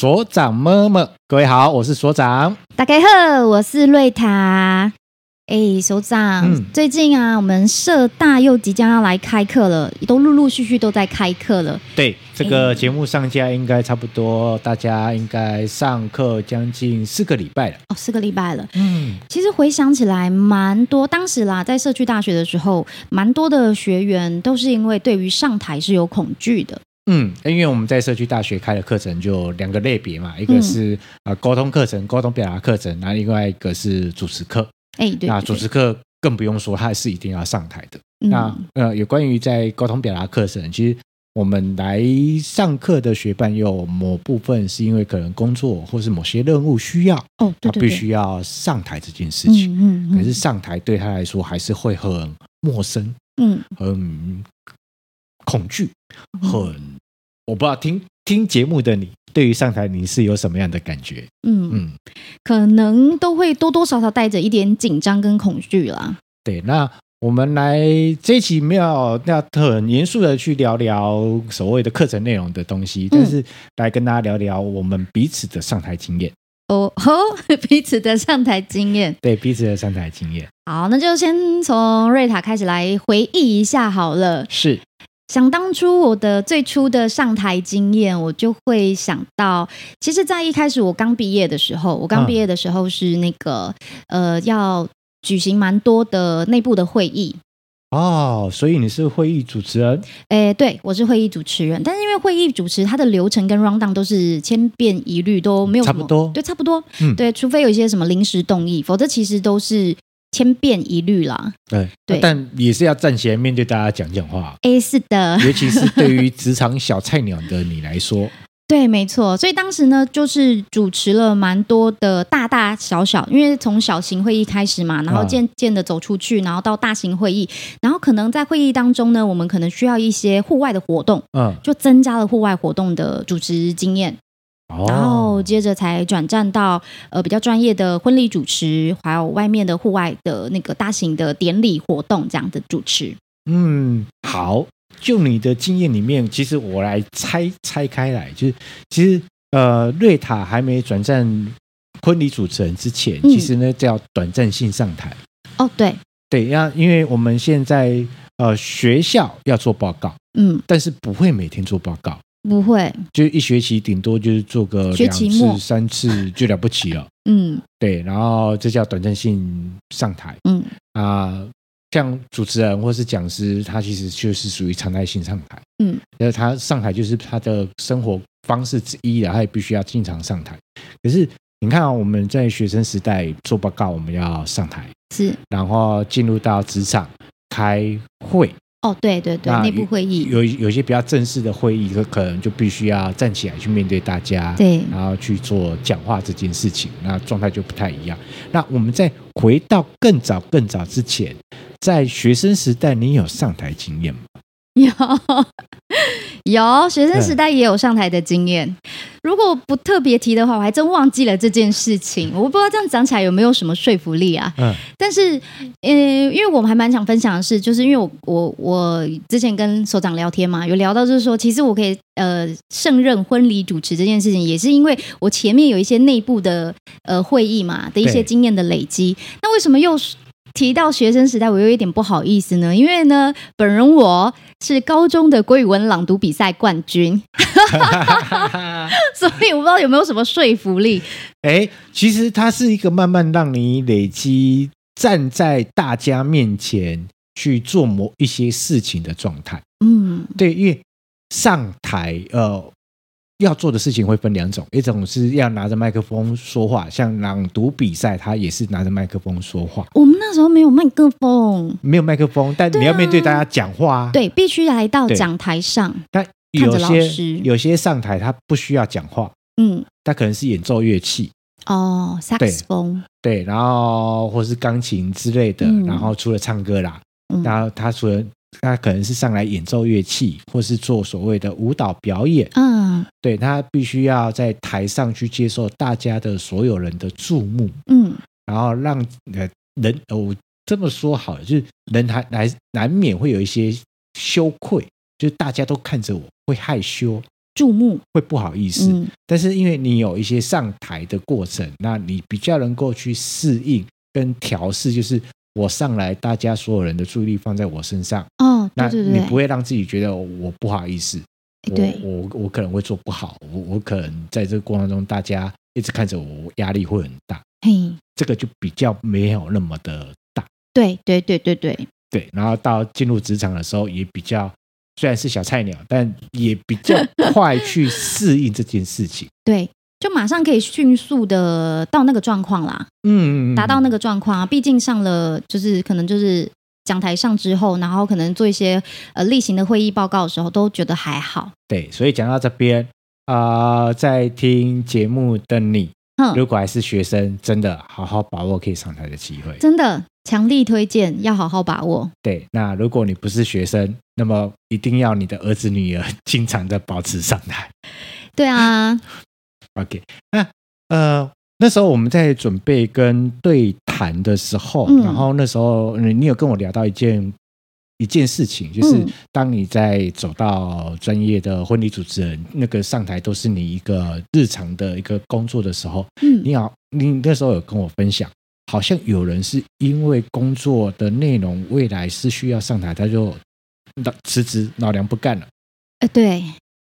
所长么么，各位好，我是所长。大家好，我是瑞塔。哎，所长，嗯、最近啊，我们社大又即将要来开课了，都陆陆续续都在开课了。对，这个节目上架应该差不多，大家应该上课将近四个礼拜了。哦，四个礼拜了。嗯，其实回想起来，蛮多当时啦，在社区大学的时候，蛮多的学员都是因为对于上台是有恐惧的。嗯，因为我们在社区大学开的课程就两个类别嘛，一个是呃沟通课程、沟通表达课程，然后另外一个是主持课。哎，对，那主持课更不用说，它是一定要上台的。嗯、那呃，有关于在沟通表达课程，其实我们来上课的学伴有某部分是因为可能工作或是某些任务需要，哦，对对对，他必须要上台这件事情。嗯，嗯，嗯，可是上台对他来说还是会很陌生，嗯，很恐惧，很。我不知道听听节目的你，对于上台你是有什么样的感觉？嗯嗯，可能都会多多少少带着一点紧张跟恐惧啦。对，那我们来这一期没有要很严肃的去聊聊所谓的课程内容的东西，但是来跟大家聊聊我们彼此的上台经验。哦吼，彼此的上台经验，对，彼此的上台经验。好，那就先从瑞塔开始来回忆一下好了。是。想当初我的最初的上台经验，我就会想到，其实，在一开始我刚毕业的时候，我刚毕业的时候是那个、嗯、呃，要举行蛮多的内部的会议哦，所以你是会议主持人？诶，对，我是会议主持人，但是因为会议主持它的流程跟 round down 都是千变一律，都没有差不多，对，差不多，嗯，对，除非有一些什么临时动议，否则其实都是。千变一律啦，对对，但也是要站起来面对大家讲讲话。哎，是的，尤其是对于职场小菜鸟的你来说，对，没错。所以当时呢，就是主持了蛮多的大大小小，因为从小型会议开始嘛，然后渐渐的走出去，然后到大型会议，然后可能在会议当中呢，我们可能需要一些户外的活动，嗯，就增加了户外活动的主持经验。然后接着才转战到呃比较专业的婚礼主持，还有外面的户外的那个大型的典礼活动这样的主持。嗯，好，就你的经验里面，其实我来拆拆开来，就是其实呃瑞塔还没转战婚礼主持人之前，其实呢叫短暂性上台。哦，对对，要因为我们现在呃学校要做报告，嗯，但是不会每天做报告。不会，就一学期顶多就是做个两次、三次就了不起了。嗯，对，然后这叫短暂性上台。嗯啊，像主持人或是讲师，他其实就是属于常态性上台。嗯，那他上台就是他的生活方式之一了，他也必须要经常上台。可是你看啊，我们在学生时代做报告，我们要上台，是，然后进入到职场开会。哦，对对对，内部会议有有些比较正式的会议，可可能就必须要站起来去面对大家，对，然后去做讲话这件事情，那状态就不太一样。那我们再回到更早更早之前，在学生时代，你有上台经验吗？有。有学生时代也有上台的经验，如果不特别提的话，我还真忘记了这件事情。我不知道这样讲起来有没有什么说服力啊？嗯，但是，呃，因为我们还蛮想分享的是，就是因为我我我之前跟所长聊天嘛，有聊到就是说，其实我可以呃胜任婚礼主持这件事情，也是因为我前面有一些内部的呃会议嘛的一些经验的累积。那为什么又？提到学生时代，我有一点不好意思呢，因为呢，本人我是高中的国语文朗读比赛冠军，所以我不知道有没有什么说服力。哎，其实它是一个慢慢让你累积站在大家面前去做某一些事情的状态。嗯，对，因为上台呃。要做的事情会分两种，一种是要拿着麦克风说话，像朗读比赛，他也是拿着麦克风说话。我们那时候没有麦克风，没有麦克风，但你要面对大家讲话，啊。对，必须来到讲台上。但有些有些上台他不需要讲话，嗯，他可能是演奏乐器。哦，萨克斯风，对，然后或是钢琴之类的，然后除了唱歌啦，然后他除了。他可能是上来演奏乐器，或是做所谓的舞蹈表演。嗯，对，他必须要在台上去接受大家的所有人的注目。嗯，然后让呃人，我这么说好了，就是人还难难免会有一些羞愧，就是大家都看着我会害羞。注目，会不好意思。嗯、但是因为你有一些上台的过程，那你比较能够去适应跟调试，就是我上来，大家所有人的注意力放在我身上。哦，对对对，那你不会让自己觉得我不好意思。对我我我可能会做不好，我我可能在这个过程中，大家一直看着我，压力会很大。嘿，这个就比较没有那么的大。对对对对对对，然后到进入职场的时候，也比较虽然是小菜鸟，但也比较 快去适应这件事情。对，就马上可以迅速的到那个状况啦。嗯，达到那个状况啊，毕竟上了就是可能就是。讲台上之后，然后可能做一些呃例行的会议报告的时候，都觉得还好。对，所以讲到这边啊、呃，在听节目的你，哼如果还是学生，真的好好把握可以上台的机会，真的强力推荐，要好好把握。对，那如果你不是学生，那么一定要你的儿子女儿经常的保持上台。对啊，OK，那呃。那时候我们在准备跟对谈的时候，嗯、然后那时候你有跟我聊到一件一件事情，就是当你在走到专业的婚礼主持人那个上台都是你一个日常的一个工作的时候，嗯，你好，你那时候有跟我分享，好像有人是因为工作的内容未来是需要上台，他就辞职老娘不干了。呃，对。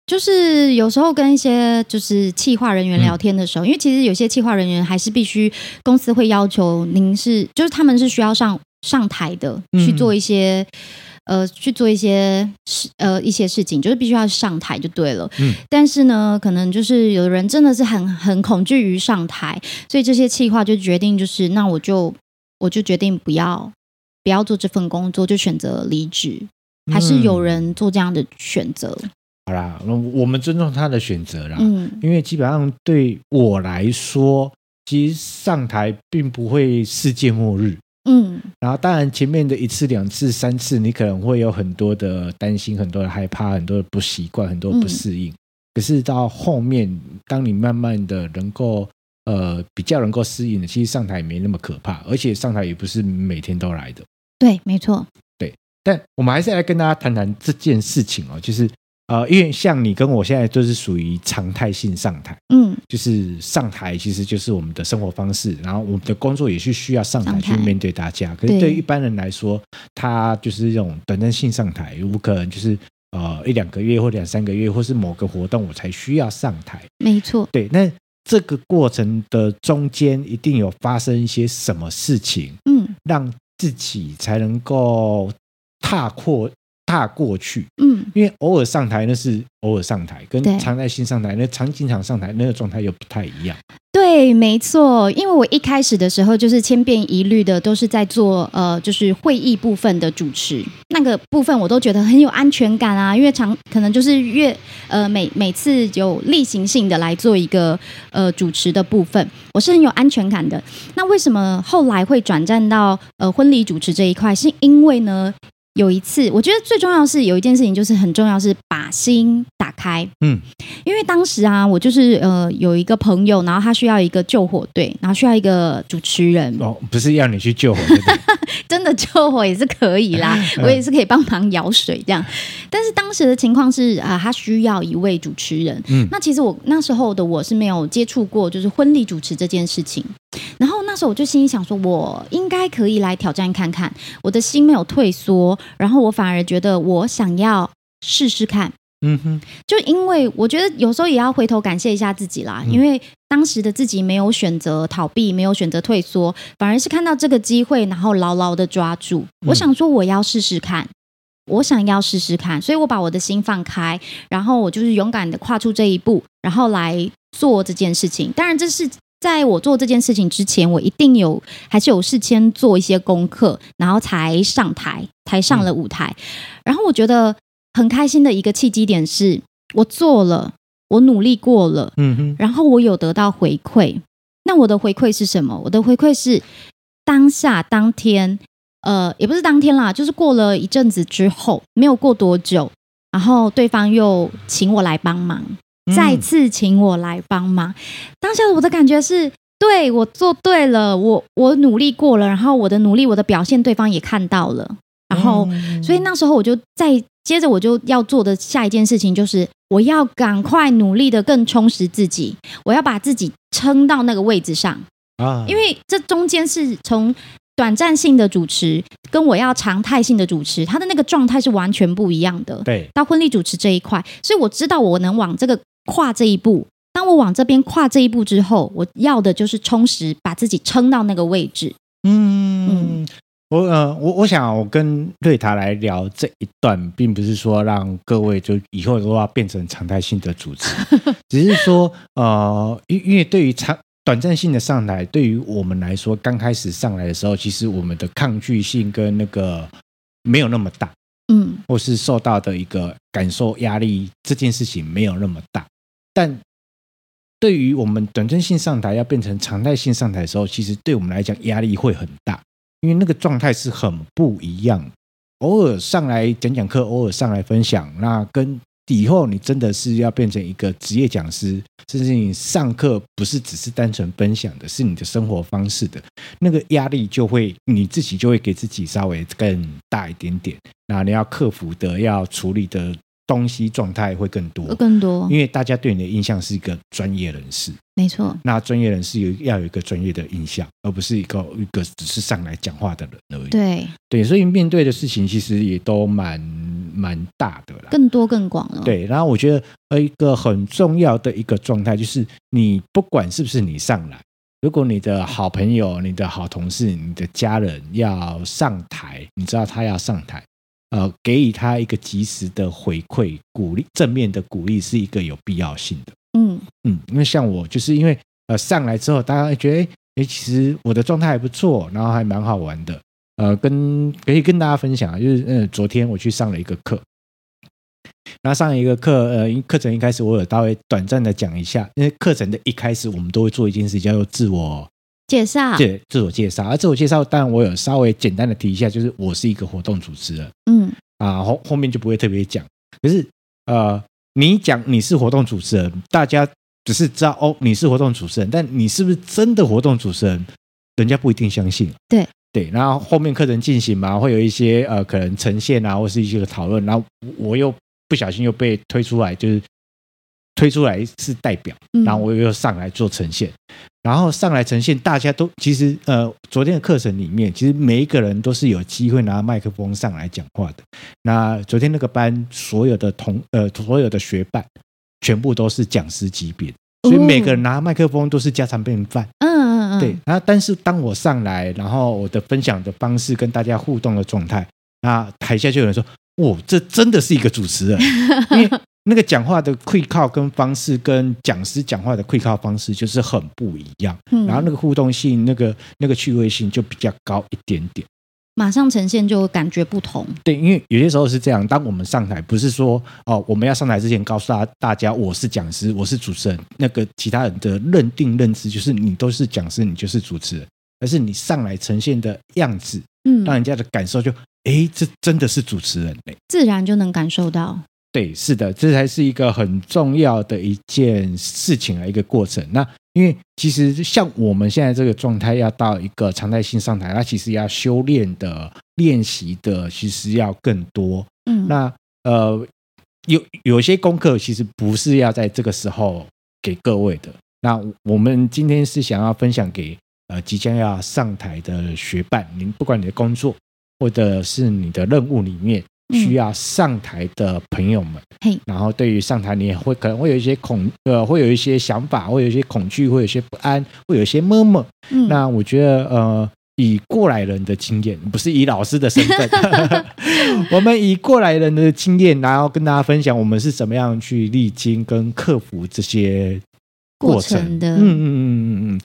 就是有时候跟一些就是企划人员聊天的时候，嗯、因为其实有些企划人员还是必须公司会要求您是，就是他们是需要上上台的，去做一些、嗯、呃去做一些事呃一些事情，就是必须要上台就对了。嗯，但是呢，可能就是有的人真的是很很恐惧于上台，所以这些企划就决定就是那我就我就决定不要不要做这份工作，就选择离职。还是有人做这样的选择。嗯好啦，那我们尊重他的选择啦。嗯，因为基本上对我来说，其实上台并不会世界末日。嗯，然后当然前面的一次、两次、三次，你可能会有很多的担心、很多的害怕、很多的不习惯、很多的不适应。嗯、可是到后面，当你慢慢的能够呃比较能够适应的，其实上台也没那么可怕，而且上台也不是每天都来的。对，没错。对，但我们还是来跟大家谈谈这件事情哦，就是。呃，因为像你跟我现在都是属于常态性上台，嗯，就是上台其实就是我们的生活方式，然后我们的工作也是需要上台去面对大家。可是对于一般人来说，他就是这种短暂性上台，有可能就是呃一两个月或两三个月，或是某个活动我才需要上台。没错，对。那这个过程的中间一定有发生一些什么事情，嗯，让自己才能够踏过。踏过去，嗯，因为偶尔上台那是偶尔上台，跟常在新上台那常经常上台那个状态又不太一样。对，没错，因为我一开始的时候就是千变一律的，都是在做呃，就是会议部分的主持，那个部分我都觉得很有安全感啊，因为常可能就是越呃每每次有例行性的来做一个呃主持的部分，我是很有安全感的。那为什么后来会转战到呃婚礼主持这一块？是因为呢？有一次，我觉得最重要是有一件事情，就是很重要，是把心打开。嗯，因为当时啊，我就是呃有一个朋友，然后他需要一个救火队，然后需要一个主持人。哦，不是要你去救火？真的救火也是可以啦，我也是可以帮忙舀水这样。但是当时的情况是啊，他需要一位主持人。嗯，那其实我那时候的我是没有接触过，就是婚礼主持这件事情。然后那时候我就心里想说，我应该可以来挑战看看。我的心没有退缩，然后我反而觉得我想要试试看。嗯哼，就因为我觉得有时候也要回头感谢一下自己啦，因为当时的自己没有选择逃避，没有选择退缩，反而是看到这个机会，然后牢牢的抓住。我想说，我要试试看，我想要试试看，所以我把我的心放开，然后我就是勇敢的跨出这一步，然后来做这件事情。当然，这是。在我做这件事情之前，我一定有还是有事先做一些功课，然后才上台，才上了舞台。然后我觉得很开心的一个契机点是，我做了，我努力过了，嗯哼，然后我有得到回馈。那我的回馈是什么？我的回馈是当下当天，呃，也不是当天啦，就是过了一阵子之后，没有过多久，然后对方又请我来帮忙。再次请我来帮忙，嗯、当下我的感觉是，对，我做对了，我我努力过了，然后我的努力，我的表现，对方也看到了，然后，嗯、所以那时候我就再接着我就要做的下一件事情就是，我要赶快努力的更充实自己，我要把自己撑到那个位置上啊，因为这中间是从短暂性的主持跟我要常态性的主持，他的那个状态是完全不一样的。对，到婚礼主持这一块，所以我知道我能往这个跨这一步。当我往这边跨这一步之后，我要的就是充实，把自己撑到那个位置。嗯。嗯我呃，我我想我跟瑞塔来聊这一段，并不是说让各位就以后都要变成常态性的主持，只是说呃，因因为对于长短暂性的上台，对于我们来说，刚开始上来的时候，其实我们的抗拒性跟那个没有那么大，嗯，或是受到的一个感受压力这件事情没有那么大，但对于我们短暂性上台要变成常态性上台的时候，其实对我们来讲压力会很大。因为那个状态是很不一样，偶尔上来讲讲课，偶尔上来分享，那跟以后你真的是要变成一个职业讲师，甚至你上课不是只是单纯分享的，是你的生活方式的，那个压力就会你自己就会给自己稍微更大一点点，那你要克服的，要处理的。东西状态会更多，更多，因为大家对你的印象是一个专业人士，没错。那专业人士有要有一个专业的印象，而不是一个一个只是上来讲话的人而已。对对，所以面对的事情其实也都蛮蛮大的啦，更多更广了。对，然后我觉得呃一个很重要的一个状态就是，你不管是不是你上来，如果你的好朋友、你的好同事、你的家人要上台，你知道他要上台。呃，给予他一个及时的回馈、鼓励、正面的鼓励，是一个有必要性的。嗯嗯，因为像我，就是因为呃上来之后，大家觉得哎，其实我的状态还不错，然后还蛮好玩的。呃，跟可以跟大家分享，就是嗯，昨天我去上了一个课，然后上一个课，呃，课程一开始我有稍微短暂的讲一下，因为课程的一开始我们都会做一件事，叫做自我。介绍，对，自我介绍。而自我介绍，当然我有稍微简单的提一下，就是我是一个活动主持人。嗯，啊，后后面就不会特别讲。可是，呃，你讲你是活动主持人，大家只是知道哦，你是活动主持人，但你是不是真的活动主持人，人家不一定相信。对对，然后后面课程进行嘛，会有一些呃，可能呈现啊，或是一些讨论，然后我又不小心又被推出来，就是。推出来是代表，然后我又上来做呈现，嗯、然后上来呈现，大家都其实呃，昨天的课程里面，其实每一个人都是有机会拿麦克风上来讲话的。那昨天那个班所有的同呃所有的学伴，全部都是讲师级别，所以每个人拿麦克风都是家常便饭。嗯嗯嗯，对。然后但是当我上来，然后我的分享的方式跟大家互动的状态，那台下就有人说：“哦，这真的是一个主持人。”因为那个讲话的气口跟方式，跟讲师讲话的气口方式就是很不一样，嗯、然后那个互动性、那个那个趣味性就比较高一点点，马上呈现就感觉不同。对，因为有些时候是这样，当我们上台，不是说哦，我们要上台之前告诉大大家我是讲师，我是主持人，那个其他人的认定认知就是你都是讲师，你就是主持人，而是你上来呈现的样子，嗯，让人家的感受就，哎，这真的是主持人嘞，自然就能感受到。对，是的，这才是一个很重要的一件事情的一个过程。那因为其实像我们现在这个状态，要到一个常态性上台，那其实要修炼的、练习的，其实要更多。嗯，那呃，有有些功课其实不是要在这个时候给各位的。那我们今天是想要分享给呃即将要上台的学伴，您不管你的工作或者是你的任务里面。需要上台的朋友们，嘿，然后对于上台，你也会可能会有一些恐，呃，会有一些想法，会有一些恐惧，会有一些不安，会有一些 murmur。嗯，那我觉得，呃，以过来人的经验，不是以老师的身份，我们以过来人的经验，然后跟大家分享我们是怎么样去历经跟克服这些过程，过程的。嗯嗯嗯嗯嗯。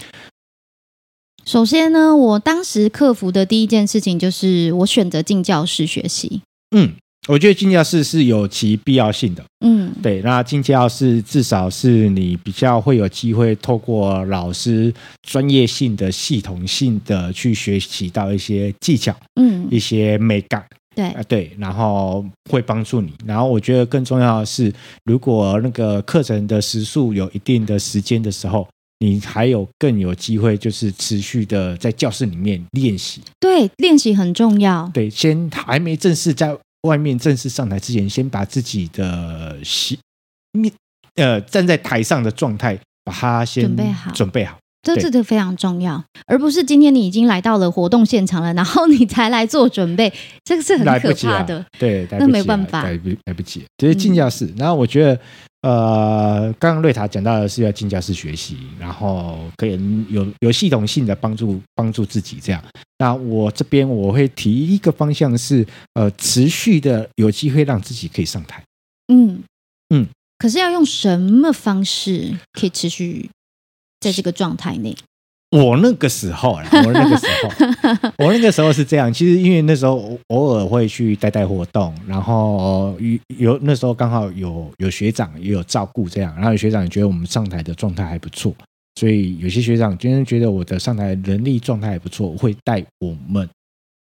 首先呢，我当时克服的第一件事情就是我选择进教室学习。嗯，我觉得进教室是有其必要性的。嗯，对，那进教室至少是你比较会有机会透过老师专业性的、系统性的去学习到一些技巧，嗯，一些美感。对啊，对，然后会帮助你。然后我觉得更重要的是，如果那个课程的时数有一定的时间的时候，你还有更有机会，就是持续的在教室里面练习。对，练习很重要。对，先还没正式在外面正式上台之前，先把自己的习面呃站在台上的状态，把它先准备好，准备好。这这个非常重要，而不是今天你已经来到了活动现场了，然后你才来做准备，这个是很可怕的。啊、对，那没办法，来不来不及，这是进教室。嗯、然后我觉得，呃，刚刚瑞塔讲到的是要进教室学习，然后可以有有系统性的帮助帮助自己这样。那我这边我会提一个方向是，呃，持续的有机会让自己可以上台。嗯嗯，可是要用什么方式可以持续？在这个状态内，我那个时候，我那个时候，我那个时候是这样。其实因为那时候偶尔会去带带活动，然后有有那时候刚好有有学长也有照顾这样，然后有学长也觉得我们上台的状态还不错，所以有些学长今天觉得我的上台能力状态还不错，会带我们，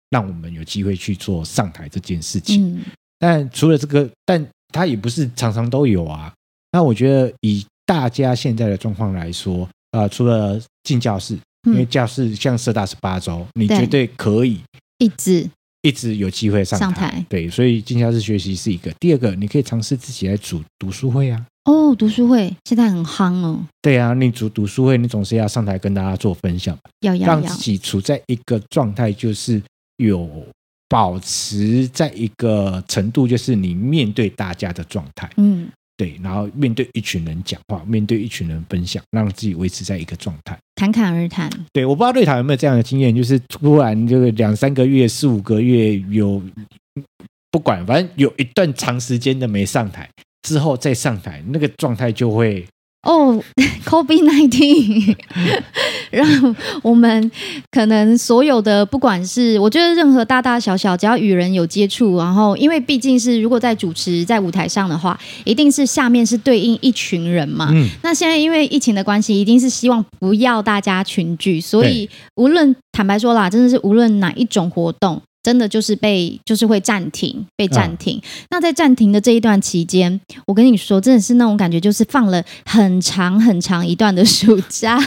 让我们有机会去做上台这件事情。嗯、但除了这个，但他也不是常常都有啊。那我觉得以大家现在的状况来说。啊，除了进教室，因为教室像社大是八周，嗯、你绝对可以一直一直有机会上台。上台对，所以进教室学习是一个。第二个，你可以尝试自己来组读书会啊。哦，读书会现在很夯哦。对啊，你组读书会，你总是要上台跟大家做分享，要要让自己处在一个状态，就是有保持在一个程度，就是你面对大家的状态。嗯。对，然后面对一群人讲话，面对一群人分享，让自己维持在一个状态，侃侃而谈。对，我不知道瑞塔有没有这样的经验，就是突然就是两三个月、四五个月有，不管反正有一段长时间的没上台，之后再上台，那个状态就会。哦，COVID-19，让我们可能所有的，不管是我觉得任何大大小小，只要与人有接触，然后因为毕竟是如果在主持在舞台上的话，一定是下面是对应一群人嘛。嗯。那现在因为疫情的关系，一定是希望不要大家群聚，所以无论坦白说啦，真的是无论哪一种活动。真的就是被，就是会暂停，被暂停。嗯、那在暂停的这一段期间，我跟你说，真的是那种感觉，就是放了很长很长一段的暑假。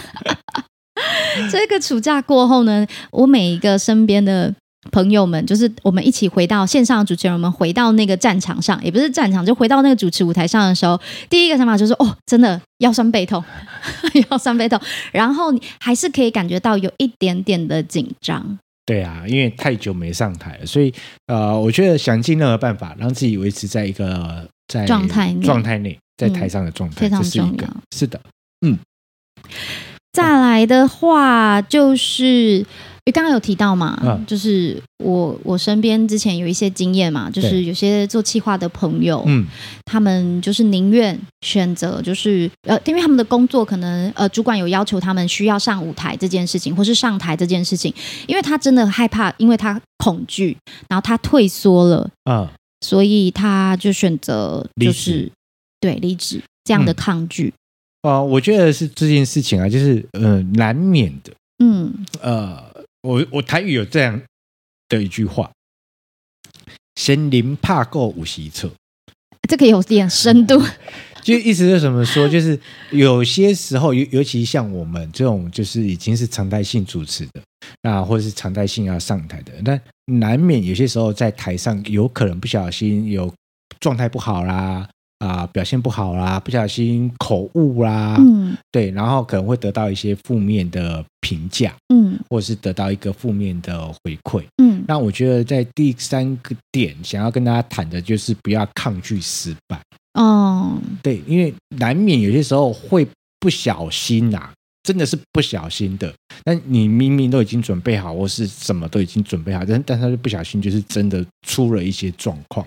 这个暑假过后呢，我每一个身边的朋友们，就是我们一起回到线上的主持人，我们回到那个战场上，也不是战场，就回到那个主持舞台上的时候，第一个想法就是，哦，真的腰酸背痛，腰酸背痛，然后你还是可以感觉到有一点点的紧张。对啊，因为太久没上台了，所以呃，我觉得想尽任何办法让自己维持在一个在状态状态内，在台上的状态，非常重要。是的，嗯。再来的话就是。你刚刚有提到嘛，嗯、就是我我身边之前有一些经验嘛，就是有些做企划的朋友，嗯，他们就是宁愿选择就是呃，因为他们的工作可能呃，主管有要求他们需要上舞台这件事情，或是上台这件事情，因为他真的害怕，因为他恐惧，然后他退缩了，嗯，所以他就选择就是对离职这样的抗拒。啊、嗯呃，我觉得是这件事情啊，就是呃，难免的，嗯，呃。我我台语有这样的一句话：“神灵怕够五十册。”这个有点深度。就意思是什么说？就是有些时候，尤尤其像我们这种，就是已经是常态性主持的，啊，或者是常态性要上台的，那难免有些时候在台上有可能不小心有状态不好啦。啊，表现不好啦，不小心口误啦，嗯，对，然后可能会得到一些负面的评价，嗯，或者是得到一个负面的回馈，嗯，那我觉得在第三个点想要跟大家谈的就是不要抗拒失败，哦，对，因为难免有些时候会不小心呐、啊，真的是不小心的，但你明明都已经准备好，或是什么都已经准备好，但但他就不小心，就是真的出了一些状况。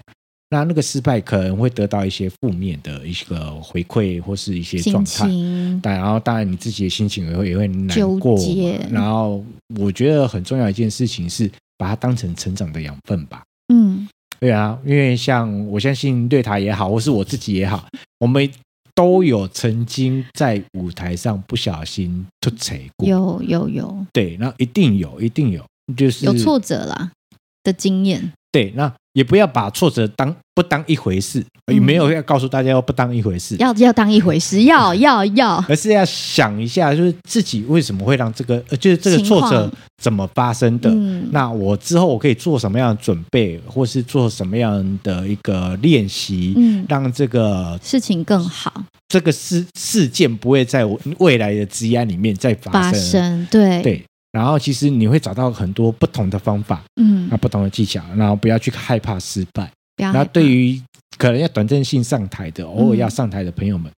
那那个失败可能会得到一些负面的一个回馈，或是一些状态。但然后当然你自己的心情也会也会难过。然后我觉得很重要一件事情是把它当成成长的养分吧。嗯，对啊，因为像我相信对他也好，或是我自己也好，我们都有曾经在舞台上不小心出错过。有有有。对，那一定有，一定有，就是有挫折啦的经验。对，那也不要把挫折当不当一回事，也没有要告诉大家要不当一回事，要要当一回事，要 要要，而是要想一下，就是自己为什么会让这个，就是这个挫折怎么发生的？嗯，那我之后我可以做什么样的准备，或是做什么样的一个练习，嗯，让这个事情更好，这个事事件不会在我未来的职业里面再发生。发生对。对。然后其实你会找到很多不同的方法，嗯，啊不同的技巧，然后不要去害怕失败。然后对于可能要短暂性上台的，偶尔要上台的朋友们，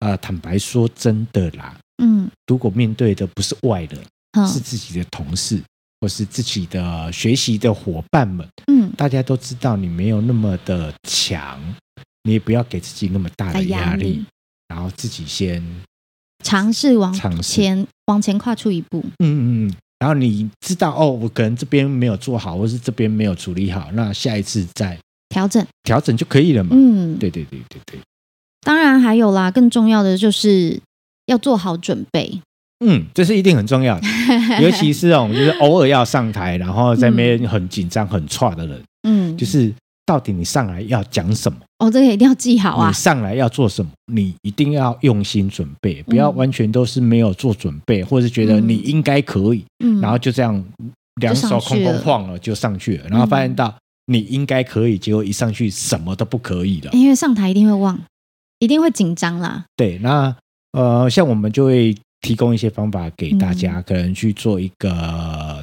啊、嗯呃，坦白说，真的啦，嗯，如果面对的不是外人，嗯、是自己的同事或是自己的学习的伙伴们，嗯，大家都知道你没有那么的强，你也不要给自己那么大的压力，力然后自己先。尝试往前往前跨出一步，嗯嗯嗯，然后你知道哦，我可能这边没有做好，或是这边没有处理好，那下一次再调整调整就可以了嘛。嗯，对对对对对。当然还有啦，更重要的就是要做好准备。嗯，这是一定很重要的，尤其是这种就是偶尔要上台，然后在那边很紧张、很差的人，嗯，就是。到底你上来要讲什么？哦，这个一定要记好啊！你上来要做什么？你一定要用心准备，不要完全都是没有做准备，嗯、或者是觉得你应该可以，嗯、然后就这样两手空空晃了就上去了，然后发现到你应该可以，结果一上去什么都不可以了。因为上台一定会忘，一定会紧张啦。对，那呃，像我们就会。提供一些方法给大家，嗯、可能去做一个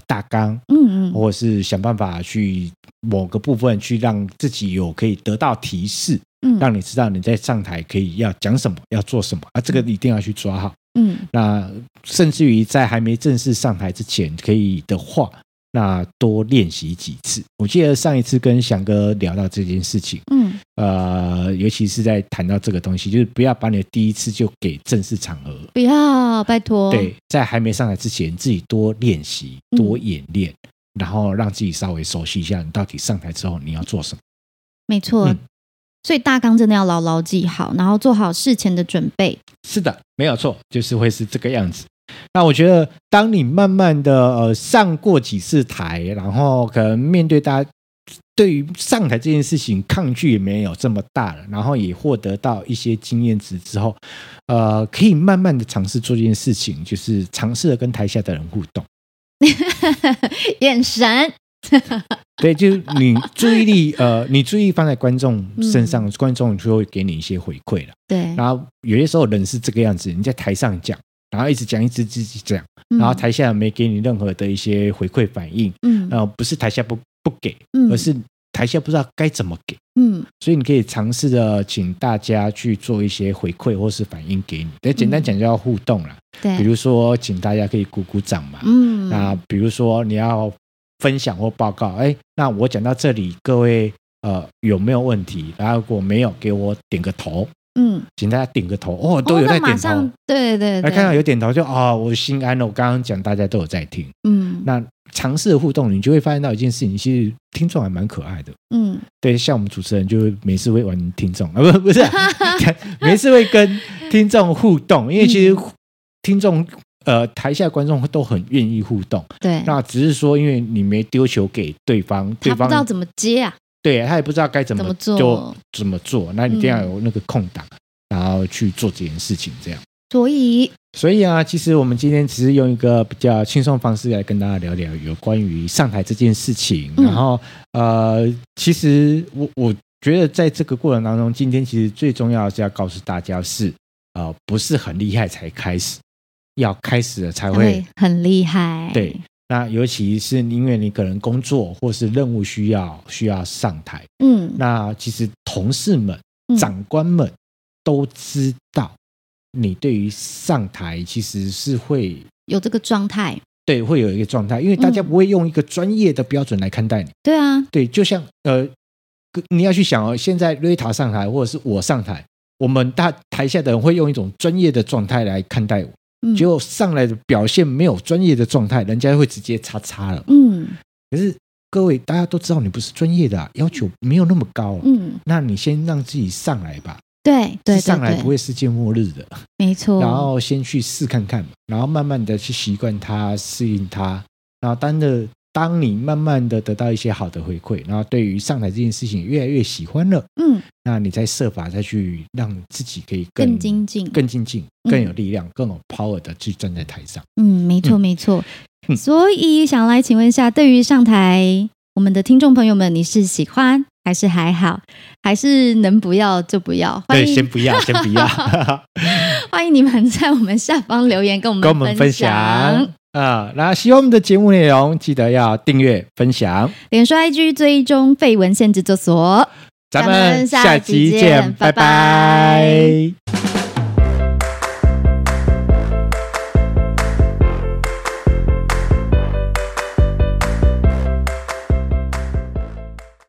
大纲，嗯嗯，或者是想办法去某个部分去让自己有可以得到提示，嗯，让你知道你在上台可以要讲什么，要做什么啊，这个一定要去抓好，嗯，那甚至于在还没正式上台之前，可以的话。那多练习几次。我记得上一次跟翔哥聊到这件事情，嗯，呃，尤其是在谈到这个东西，就是不要把你的第一次就给正式场合，不要，拜托。对，在还没上台之前，自己多练习、多演练，嗯、然后让自己稍微熟悉一下，你到底上台之后你要做什么。没错，嗯、所以大纲真的要牢牢记好，然后做好事前的准备。是的，没有错，就是会是这个样子。那我觉得，当你慢慢的呃上过几次台，然后可能面对大家对于上台这件事情抗拒也没有这么大了，然后也获得到一些经验值之后，呃，可以慢慢的尝试做这件事情，就是尝试的跟台下的人互动，眼神，对，就是你注意力呃，你注意放在观众身上，嗯、观众就会给你一些回馈了，对，然后有些时候人是这个样子，你在台上讲。然后一直讲，一直自己讲，然后台下没给你任何的一些回馈反应，嗯，然后不是台下不不给，嗯，而是台下不知道该怎么给，嗯，所以你可以尝试着请大家去做一些回馈或是反应给你，但简单讲就要互动了，对，比如说请大家可以鼓鼓掌嘛，嗯，那比如说你要分享或报告，哎，那我讲到这里，各位呃有没有问题？然后如果没有，给我点个头。嗯，请大家点个头哦，都有在点头。哦、对对，对，看到有点头就啊、哦，我心安了。我刚刚讲，大家都有在听。嗯，那尝试的互动，你就会发现到一件事情，其实听众还蛮可爱的。嗯，对，像我们主持人就每次会玩听众 啊，不不是，每次会跟听众互动，因为其实听众呃台下观众都很愿意互动。对，那只是说，因为你没丢球给对方，对方不知道怎么接啊。对，他也不知道该怎么，做，就怎么做。那你一定要有那个空档，嗯、然后去做这件事情，这样。所以，所以啊，其实我们今天只是用一个比较轻松方式来跟大家聊聊有关于上台这件事情。嗯、然后，呃，其实我我觉得在这个过程当中，今天其实最重要的是要告诉大家是，呃，不是很厉害才开始，要开始了才会很厉害。对。那尤其是因为你可能工作或是任务需要需要上台，嗯，那其实同事们、长官们都知道，你对于上台其实是会有这个状态，对，会有一个状态，因为大家不会用一个专业的标准来看待你，对啊，对，就像呃，你要去想哦，现在瑞塔上台或者是我上台，我们大台下的人会用一种专业的状态来看待我。结果上来的表现没有专业的状态，人家会直接叉叉了。嗯，可是各位大家都知道你不是专业的啊，要求没有那么高。嗯，那你先让自己上来吧。对对，上来不会世界末日的。没错。然后先去试看看，然后慢慢的去习惯它，适应它。然后当的当你慢慢的得到一些好的回馈，然后对于上台这件事情越来越喜欢了，嗯，那你再设法再去让自己可以更，更精进、更精进、更有力量、嗯、更有 power 的去站在台上。嗯，没错，没错。嗯、所以想来请问一下，对于上台，我们的听众朋友们，你是喜欢还是还好，还是能不要就不要？对，先不要，先不要。欢迎你们在我们下方留言，跟我们跟我们分享。啊，那喜欢我们的节目内容，记得要订阅、分享。脸书 IG 追踪废文献制作所，咱们下期见，拜拜。拜拜。